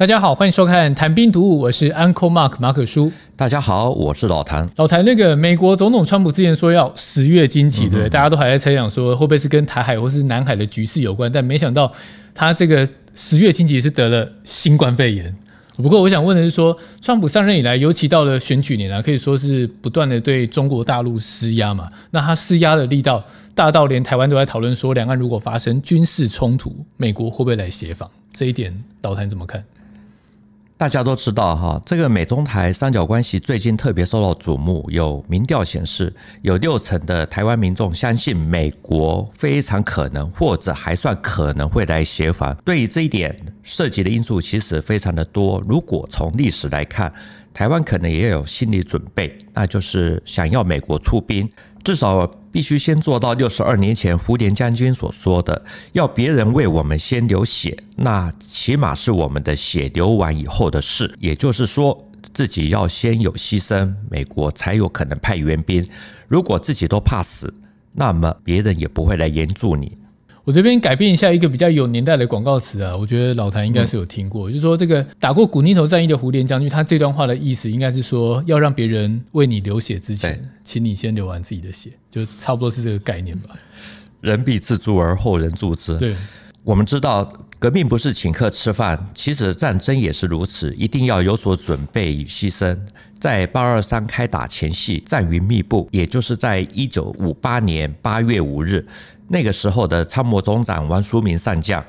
大家好，欢迎收看《谈兵读武》，我是 Uncle Mark 马可叔。大家好，我是老谭。老谭，那个美国总统川普之前说要十月惊奇，对不对？大家都还在猜想说会不会是跟台海或是南海的局势有关，但没想到他这个十月惊奇是得了新冠肺炎。不过我想问的是说，川普上任以来，尤其到了选举年啊，可以说是不断的对中国大陆施压嘛。那他施压的力道大到连台湾都在讨论说，两岸如果发生军事冲突，美国会不会来协防？这一点，老谭怎么看？大家都知道哈，这个美中台三角关系最近特别受到瞩目。有民调显示，有六成的台湾民众相信美国非常可能或者还算可能会来协防。对于这一点，涉及的因素其实非常的多。如果从历史来看，台湾可能也有心理准备，那就是想要美国出兵。至少必须先做到六十二年前福田将军所说的，要别人为我们先流血，那起码是我们的血流完以后的事。也就是说，自己要先有牺牲，美国才有可能派援兵。如果自己都怕死，那么别人也不会来援助你。我这边改变一下一个比较有年代的广告词啊，我觉得老谭应该是有听过，嗯、就是说这个打过古宁头战役的胡琏将军，他这段话的意思应该是说，要让别人为你流血之前，请你先流完自己的血，就差不多是这个概念吧。人必自助而后人助之。对，我们知道革命不是请客吃饭，其实战争也是如此，一定要有所准备与牺牲。在八二三开打前夕，战云密布，也就是在一九五八年八月五日。那个时候的参谋总长王书明上将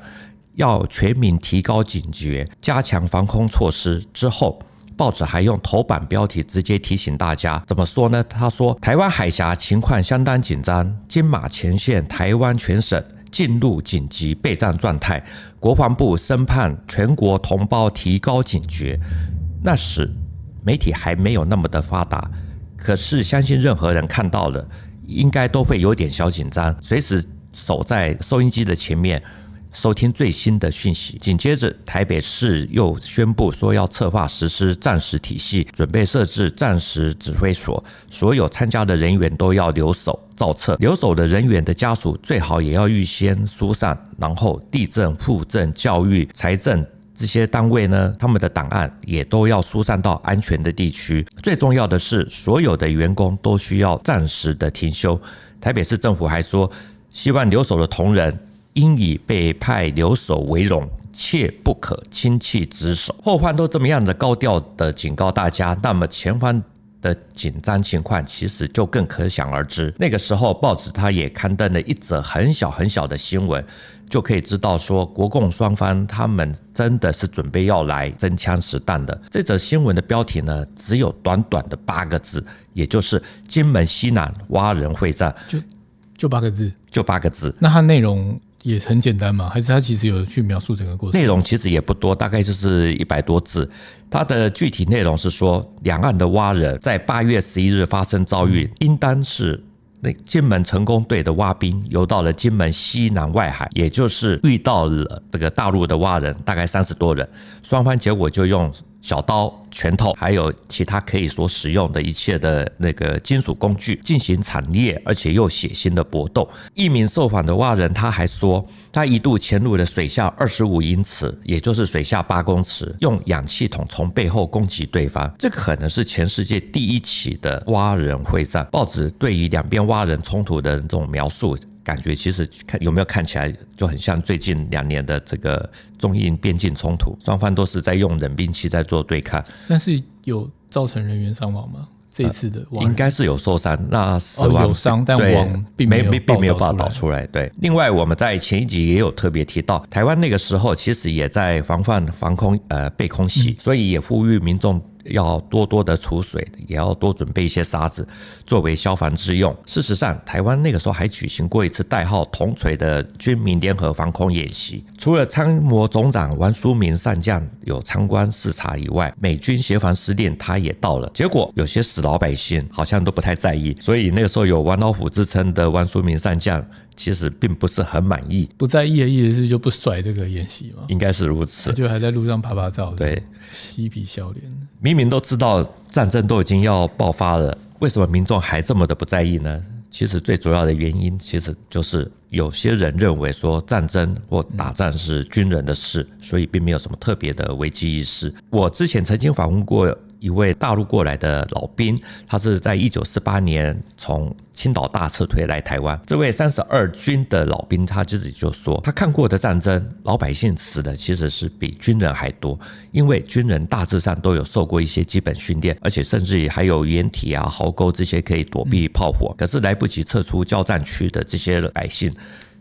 要全民提高警觉，加强防空措施。之后，报纸还用头版标题直接提醒大家，怎么说呢？他说：“台湾海峡情况相当紧张，金马前线台湾全省进入紧急备战状态。国防部深盼全国同胞提高警觉。”那时媒体还没有那么的发达，可是相信任何人看到了。应该都会有点小紧张，随时守在收音机的前面收听最新的讯息。紧接着，台北市又宣布说要策划实施战时体系，准备设置战时指挥所，所有参加的人员都要留守造册。留守的人员的家属最好也要预先疏散，然后地政、户政、教育、财政。这些单位呢，他们的档案也都要疏散到安全的地区。最重要的是，所有的员工都需要暂时的停休。台北市政府还说，希望留守的同仁应以被派留守为荣，切不可轻弃职守。后方都这么样的高调的警告大家，那么前方的紧张情况其实就更可想而知。那个时候，报纸它也刊登了一则很小很小的新闻。就可以知道说，国共双方他们真的是准备要来真枪实弹的。这则新闻的标题呢，只有短短的八个字，也就是“金门西南蛙人会战”，就就八个字，就八个字。那它内容也很简单嘛？还是它其实有去描述整个过程？内容其实也不多，大概就是一百多字。它的具体内容是说，两岸的蛙人在八月十一日发生遭遇，嗯、应当是。那金门成功队的挖兵游到了金门西南外海，也就是遇到了这个大陆的蛙人，大概三十多人，双方结果就用。小刀、拳头，还有其他可以所使用的一切的那个金属工具，进行惨烈而且又血腥的搏斗。一名受访的蛙人他还说，他一度潜入了水下二十五英尺，也就是水下八公尺，用氧气筒从背后攻击对方。这可能是全世界第一起的蛙人会战。报纸对于两边蛙人冲突的这种描述。感觉其实看有没有看起来就很像最近两年的这个中印边境冲突，双方都是在用冷兵器在做对抗。但是有造成人员伤亡吗？这一次的应该是有受伤，那死亡、哦、有伤，但亡并没有并没有报道出来。对，另外我们在前一集也有特别提到，台湾那个时候其实也在防范防空呃被空袭，所以也呼吁民众。要多多的储水，也要多准备一些沙子作为消防之用。事实上，台湾那个时候还举行过一次代号“铜锤”的军民联合防空演习。除了参谋总长王书明上将有参观视察以外，美军协防司令他也到了。结果有些死老百姓好像都不太在意，所以那个时候有“王老虎”之称的王书明上将。其实并不是很满意，不在意的意思是就不甩这个演习吗？应该是如此，就还在路上拍拍照，对，嬉皮笑脸。明明都知道战争都已经要爆发了，为什么民众还这么的不在意呢？其实最主要的原因，其实就是有些人认为说战争或打仗是军人的事，所以并没有什么特别的危机意识。我之前曾经访问过。一位大陆过来的老兵，他是在一九四八年从青岛大撤退来台湾。这位三十二军的老兵，他自己就说，他看过的战争，老百姓死的其实是比军人还多，因为军人大致上都有受过一些基本训练，而且甚至于还有掩体啊、壕沟这些可以躲避炮火。可是来不及撤出交战区的这些百姓，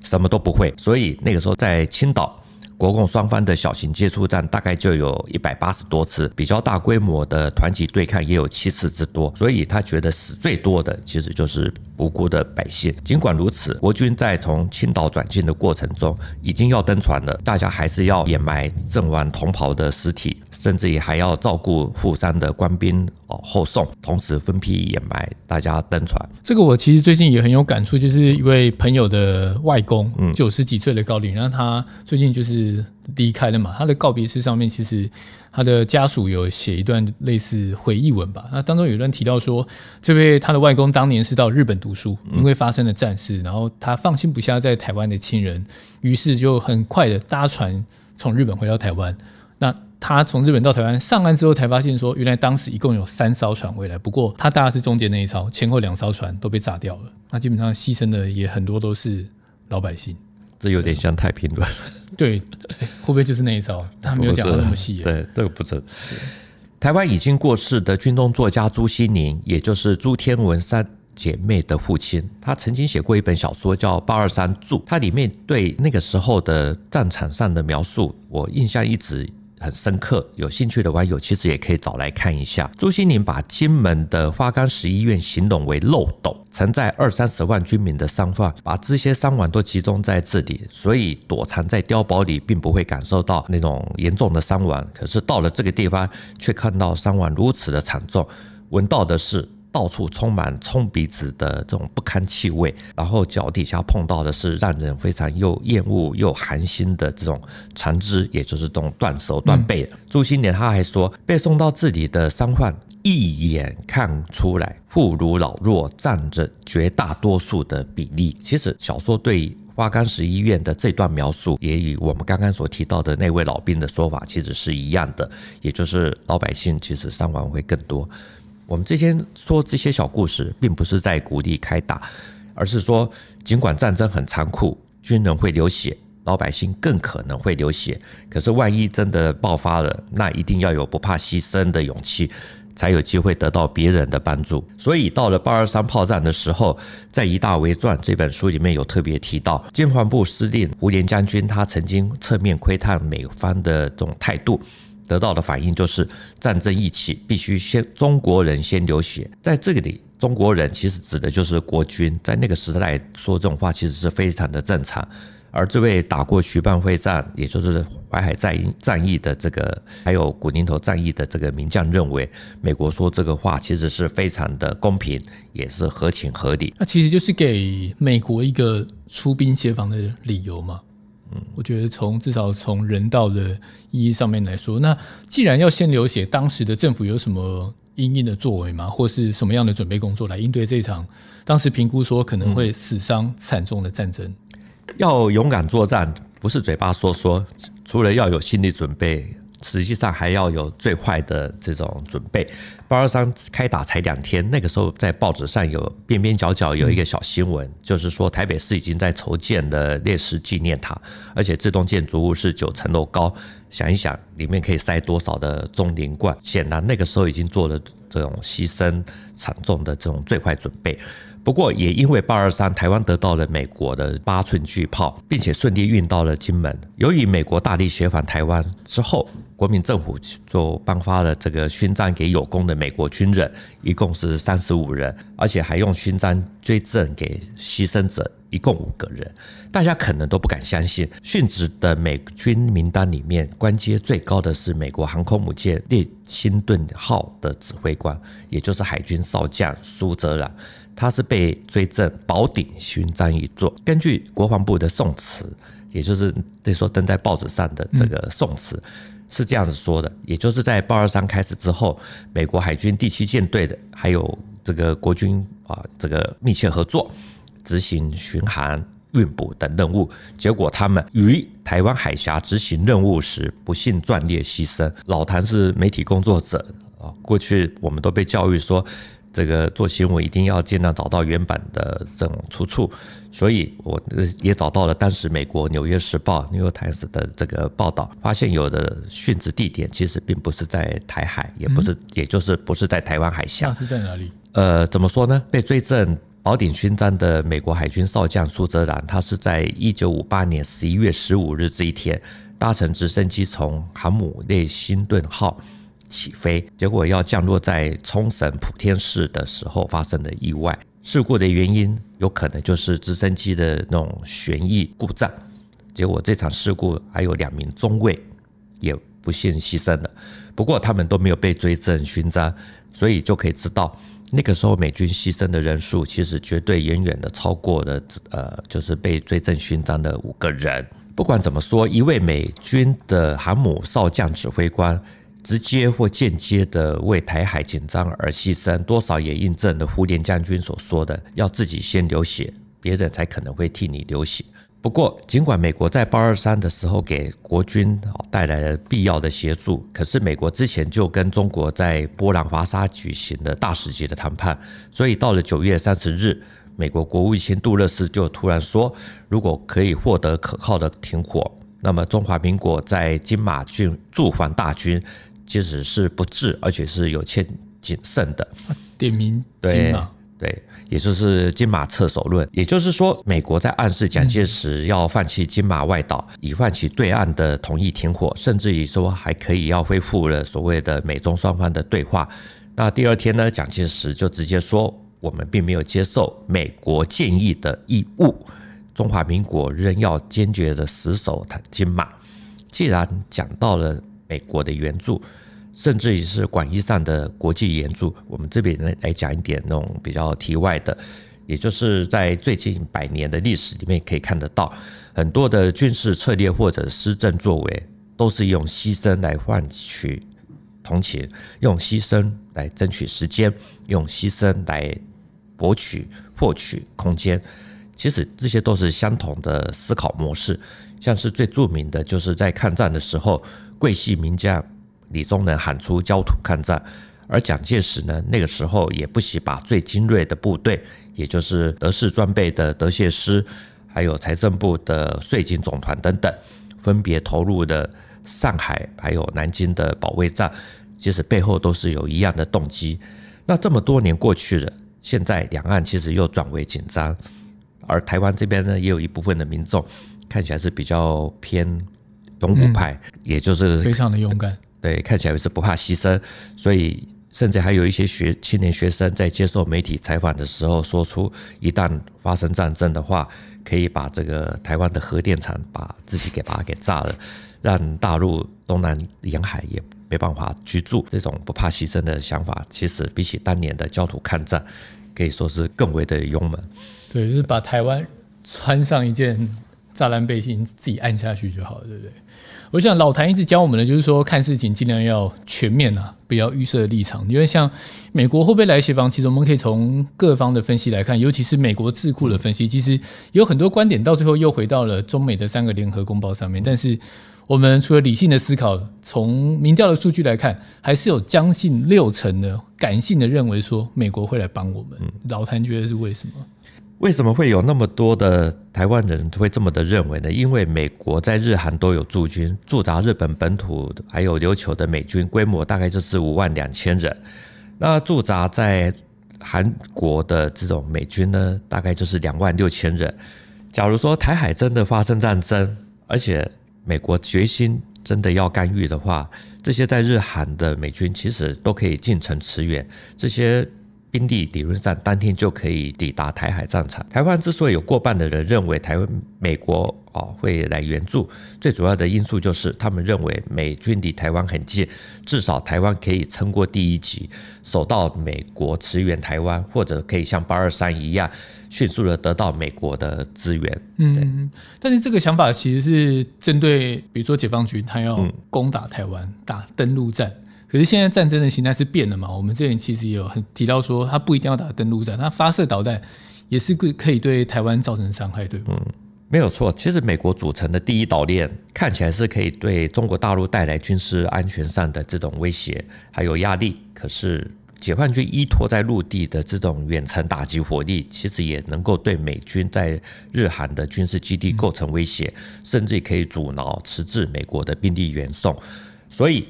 什么都不会，所以那个时候在青岛。国共双方的小型接触战大概就有一百八十多次，比较大规模的团体对抗也有七次之多，所以他觉得死最多的其实就是无辜的百姓。尽管如此，国军在从青岛转进的过程中已经要登船了，大家还是要掩埋阵亡同袍的尸体。甚至也还要照顾负伤的官兵哦后送，同时分批掩埋大家登船。这个我其实最近也很有感触，就是一位朋友的外公，嗯，九十几岁的高龄，然后他最近就是离开了嘛。他的告别式上面，其实他的家属有写一段类似回忆文吧。那当中有一段提到说，这位他的外公当年是到日本读书，因为发生了战事，然后他放心不下在台湾的亲人，于是就很快的搭船从日本回到台湾。那他从日本到台湾上岸之后，才发现说，原来当时一共有三艘船回来，不过他搭的是中间那一艘，前后两艘船都被炸掉了。那基本上牺牲的也很多都是老百姓，这有点像太平轮。对，会不会就是那一艘？他没有讲的那么细。对，这个不是。台湾已经过世的军中作家朱西甯，也就是朱天文三姐妹的父亲，他曾经写过一本小说叫《八二三注》，它里面对那个时候的战场上的描述，我印象一直很深刻。有兴趣的网友其实也可以找来看一下。朱西宁把金门的花岗石医院形容为漏斗，承载二三十万军民的伤患，把这些伤亡都集中在这里，所以躲藏在碉堡里，并不会感受到那种严重的伤亡。可是到了这个地方，却看到伤亡如此的惨重，闻到的是。到处充满冲鼻子的这种不堪气味，然后脚底下碰到的是让人非常又厌恶又寒心的这种残肢，也就是这种断手断背。嗯、朱新年他还说，被送到这里的伤患一眼看出来妇孺老弱占着绝大多数的比例。其实小说对花岗石医院的这段描述，也与我们刚刚所提到的那位老兵的说法其实是一样的，也就是老百姓其实伤亡会更多。我们之前说这些小故事，并不是在鼓励开打，而是说，尽管战争很残酷，军人会流血，老百姓更可能会流血。可是万一真的爆发了，那一定要有不怕牺牲的勇气，才有机会得到别人的帮助。所以到了八二三炮战的时候，在《一大为传》这本书里面有特别提到，军防部司令胡琏将军，他曾经侧面窥探美方的这种态度。得到的反应就是战争一起，必须先中国人先流血。在这个里，中国人其实指的就是国军。在那个时代说这种话，其实是非常的正常。而这位打过徐蚌会战，也就是淮海战役战役的这个，还有古宁头战役的这个名将认为，美国说这个话其实是非常的公平，也是合情合理。那其实就是给美国一个出兵协防的理由嘛。嗯，我觉得从至少从人道的意义上面来说，那既然要先流血，当时的政府有什么因应的作为吗？或是什么样的准备工作来应对这场当时评估说可能会死伤惨重的战争？嗯，要勇敢作战，不是嘴巴说说，除了要有心理准备。实际上还要有最坏的这种准备。八二三开打才两天，那个时候在报纸上有边边角角有一个小新闻，就是说台北市已经在筹建的烈士纪念塔，而且这栋建筑物是九层楼高。想一想，里面可以塞多少的钟灵罐？显然那个时候已经做了这种牺牲惨重的这种最坏准备。不过，也因为八二三，台湾得到了美国的八寸巨炮，并且顺利运到了金门。由于美国大力协防台湾之后，国民政府就颁发了这个勋章给有功的美国军人，一共是三十五人，而且还用勋章追赠给牺牲者，一共五个人。大家可能都不敢相信，殉职的美军名单里面，官阶最高的是美国航空母舰列辛顿号的指挥官，也就是海军少将苏泽朗。他是被追赠宝鼎勋章一座。根据国防部的宋词，也就是那时候登在报纸上的这个宋词，是这样子说的，也就是在八二三开始之后，美国海军第七舰队的还有这个国军啊，这个密切合作，执行巡航、运补等任务，结果他们于台湾海峡执行任务时不幸壮烈牺牲。老谭是媒体工作者啊，过去我们都被教育说。这个做新闻一定要尽量找到原版的这种出处，所以我也找到了当时美国《纽约时报》（New York Times） 的这个报道，发现有的殉职地点其实并不是在台海，也不是，也就是不是在台湾海峡。那是在哪里？呃，怎么说呢？被追赠宝鼎勋章的美国海军少将苏泽然，他是在一九五八年十一月十五日这一天，搭乘直升机从航母列辛顿号。起飞，结果要降落在冲绳普天市的时候发生的意外。事故的原因有可能就是直升机的那种旋翼故障。结果这场事故还有两名中尉也不幸牺牲了。不过他们都没有被追赠勋章，所以就可以知道那个时候美军牺牲的人数其实绝对远远的超过了呃，就是被追赠勋章的五个人。不管怎么说，一位美军的航母少将指挥官。直接或间接的为台海紧张而牺牲，多少也印证了胡琏将军所说的：“要自己先流血，别人才可能会替你流血。”不过，尽管美国在八二三的时候给国军带来了必要的协助，可是美国之前就跟中国在波兰华沙举行了大使级的谈判，所以到了九月三十日，美国国务卿杜勒斯就突然说：“如果可以获得可靠的停火，那么中华民国在金马郡驻防大军。”其实是不智，而且是有欠谨慎的。点名金马，对，也就是金马撤守论。也就是说，美国在暗示蒋介石要放弃金马外岛，以换取对岸的同意停火，甚至于说还可以要恢复了所谓的美中双方的对话。那第二天呢，蒋介石就直接说，我们并没有接受美国建议的义务，中华民国仍要坚决的死守金马。既然讲到了美国的援助。甚至于是广义上的国际援助，我们这边来来讲一点那种比较题外的，也就是在最近百年的历史里面可以看得到，很多的军事策略或者施政作为，都是用牺牲来换取同情，用牺牲来争取时间，用牺牲来博取获取空间。其实这些都是相同的思考模式，像是最著名的就是在抗战的时候，桂系名将。李宗仁喊出焦土抗战，而蒋介石呢，那个时候也不惜把最精锐的部队，也就是德式装备的德械师，还有财政部的税警总团等等，分别投入的上海还有南京的保卫战，其实背后都是有一样的动机。那这么多年过去了，现在两岸其实又转为紧张，而台湾这边呢，也有一部分的民众看起来是比较偏勇武派，也就是非常的勇敢。对，看起来是不怕牺牲，所以甚至还有一些学青年学生在接受媒体采访的时候，说出一旦发生战争的话，可以把这个台湾的核电厂把自己给把它给炸了，让大陆东南沿海也没办法居住。这种不怕牺牲的想法，其实比起当年的焦土抗战，可以说是更为的勇猛。对，就是把台湾穿上一件栅栏背心，自己按下去就好了，对不对？我想老谭一直教我们的就是说，看事情尽量要全面啊，不要预设立场。因为像美国会不会来协防，其实我们可以从各方的分析来看，尤其是美国智库的分析，其实有很多观点到最后又回到了中美的三个联合公报上面。但是我们除了理性的思考，从民调的数据来看，还是有将近六成的感性的认为说美国会来帮我们。老谭觉得是为什么？为什么会有那么多的台湾人会这么的认为呢？因为美国在日韩都有驻军，驻扎日本本土还有琉球的美军规模大概就是五万两千人。那驻扎在韩国的这种美军呢，大概就是两万六千人。假如说台海真的发生战争，而且美国决心真的要干预的话，这些在日韩的美军其实都可以进城驰援。这些。兵力理论上当天就可以抵达台海战场。台湾之所以有过半的人认为台湾美国哦会来援助，最主要的因素就是他们认为美军离台湾很近，至少台湾可以撑过第一集，守到美国驰援台湾，或者可以像八二三一样迅速的得到美国的支援。嗯，但是这个想法其实是针对，比如说解放军他要攻打台湾，打登陆战。可是现在战争的形态是变了嘛？我们之前其实也有很提到说，他不一定要打登陆战，他发射导弹也是可可以对台湾造成伤害，对吗？嗯，没有错。其实美国组成的第一岛链看起来是可以对中国大陆带来军事安全上的这种威胁还有压力。可是解放军依托在陆地的这种远程打击火力，其实也能够对美军在日韩的军事基地构成威胁，甚至可以阻挠迟滞美国的兵力援送。所以。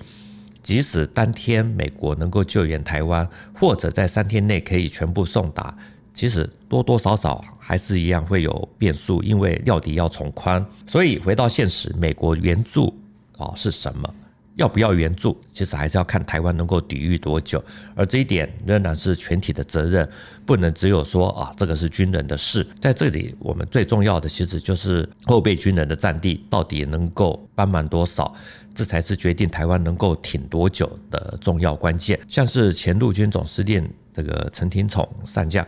即使当天美国能够救援台湾，或者在三天内可以全部送达，其实多多少少还是一样会有变数，因为料敌要从宽。所以回到现实，美国援助啊是什么？要不要援助？其实还是要看台湾能够抵御多久，而这一点仍然是全体的责任，不能只有说啊这个是军人的事。在这里，我们最重要的其实就是后备军人的战力到底能够帮忙多少。这才是决定台湾能够挺多久的重要关键。像是前陆军总司令这个陈廷宠上将，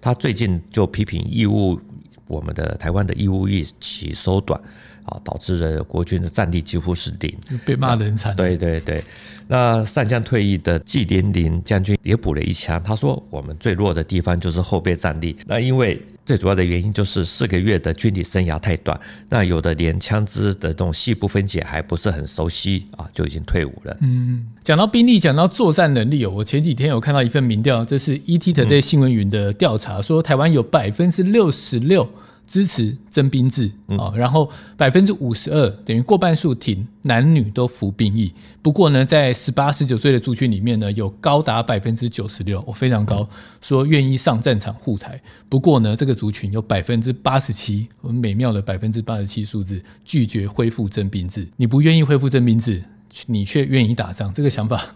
他最近就批评义务，我们的台湾的义务役期缩短。啊，导致了国军的战力几乎是零，被骂得很惨。对对对，那上将退役的季连林将军也补了一枪，他说：“我们最弱的地方就是后备战力。那因为最主要的原因就是四个月的军旅生涯太短，那有的连枪支的这种细部分解还不是很熟悉啊，就已经退伍了。”嗯，讲到兵力，讲到作战能力哦，我前几天有看到一份民调，这是 ETtoday 新闻云的调查，说台湾有百分之六十六。支持征兵制啊，然后百分之五十二等于过半数挺男女都服兵役。不过呢，在十八十九岁的族群里面呢，有高达百分之九十六，我非常高，说愿意上战场护台。不过呢，这个族群有百分之八十七，我们美妙的百分之八十七数字拒绝恢复征兵制。你不愿意恢复征兵制，你却愿意打仗，这个想法。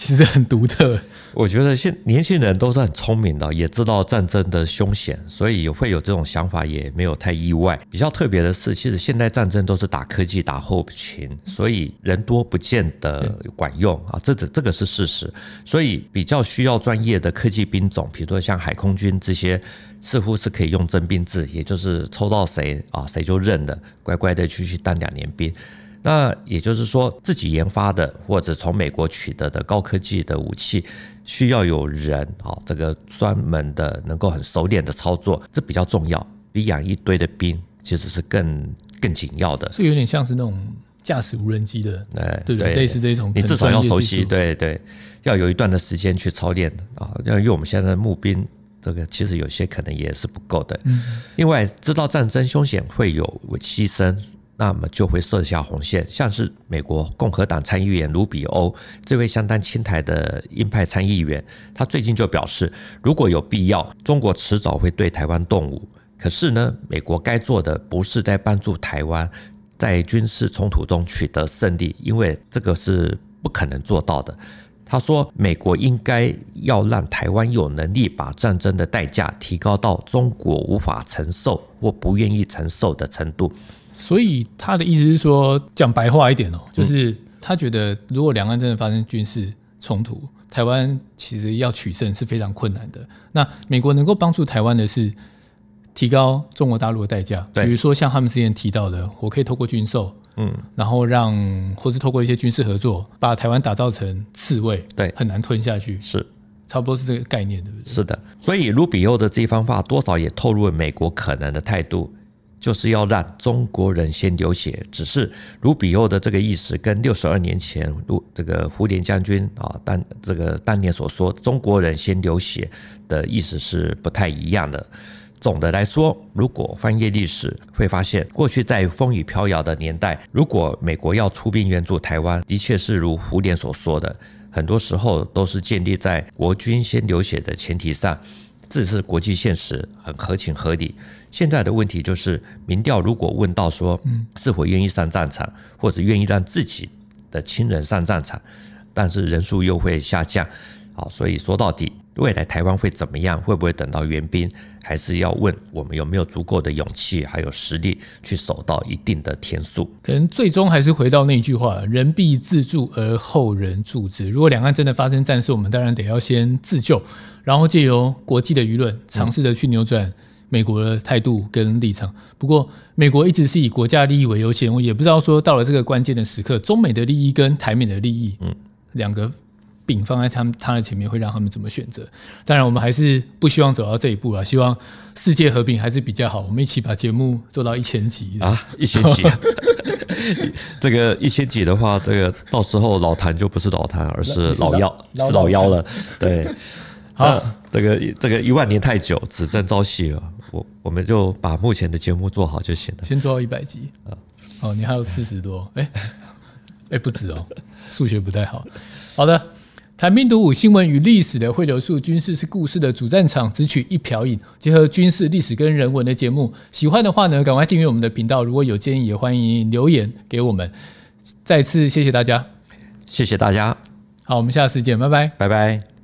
其实很独特，我觉得现年轻人都是很聪明的，也知道战争的凶险，所以会有这种想法，也没有太意外。比较特别的是，其实现代战争都是打科技、打后勤，所以人多不见得管用啊，这这这个是事实。所以比较需要专业的科技兵种，比如说像海空军这些，似乎是可以用征兵制，也就是抽到谁啊谁就认了，乖乖的去去当两年兵。那也就是说，自己研发的或者从美国取得的高科技的武器，需要有人啊，这个专门的能够很熟练的操作，这比较重要，比养一堆的兵其实是更更紧要的。所以有点像是那种驾驶无人机的，哎，对对，类似这种，你至少要熟悉，对对，要有一段的时间去操练啊。要因为我们现在的募兵，这个其实有些可能也是不够的。嗯。另外，知道战争凶险会有牺牲。那么就会设下红线，像是美国共和党参议员卢比欧这位相当亲台的鹰派参议员，他最近就表示，如果有必要，中国迟早会对台湾动武。可是呢，美国该做的不是在帮助台湾在军事冲突中取得胜利，因为这个是不可能做到的。他说，美国应该要让台湾有能力把战争的代价提高到中国无法承受或不愿意承受的程度。所以他的意思是说，讲白话一点哦，就是他觉得如果两岸真的发生军事冲突，台湾其实要取胜是非常困难的。那美国能够帮助台湾的是提高中国大陆的代价，比如说像他们之前提到的，我可以透过军售，嗯，然后让或是透过一些军事合作，把台湾打造成刺猬，对，很难吞下去，是差不多是这个概念，对不对？是的。所以卢比欧的这一番话多少也透露了美国可能的态度。就是要让中国人先流血，只是卢比欧的这个意思跟六十二年前卢这个胡琏将军啊当这个当年所说中国人先流血的意思是不太一样的。总的来说，如果翻阅历史，会发现过去在风雨飘摇的年代，如果美国要出兵援助台湾，的确是如胡琏所说的，很多时候都是建立在国军先流血的前提上。这是国际现实，很合情合理。现在的问题就是，民调如果问到说，是否愿意上战场，或者愿意让自己的亲人上战场，但是人数又会下降。好，所以说到底，未来台湾会怎么样？会不会等到援兵？还是要问我们有没有足够的勇气还有实力去守到一定的天数？可能最终还是回到那句话：人必自助而后人助之。如果两岸真的发生战事，我们当然得要先自救，然后借由国际的舆论尝试着去扭转美国的态度跟立场。不过，美国一直是以国家利益为优先，我也不知道说到了这个关键的时刻，中美的利益跟台美的利益，嗯，两个。饼放在他们他的前面，会让他们怎么选择？当然，我们还是不希望走到这一步啊！希望世界和平还是比较好。我们一起把节目做到一千集啊！一千集，这个一千集的话，这个到时候老谭就不是老谭，而是老妖，是 老妖了。对，好，这个这个一万年太久，只争朝夕了。我我们就把目前的节目做好就行了。先做到一百集啊！哦，你还有四十多？哎哎，不止哦，数学不太好。好的。谈兵读武，新闻与历史的汇流处，军事是故事的主战场，只取一瓢饮，结合军事、历史跟人文的节目。喜欢的话呢，赶快订阅我们的频道。如果有建议，也欢迎留言给我们。再次谢谢大家，谢谢大家。好，我们下次见，拜拜，拜拜。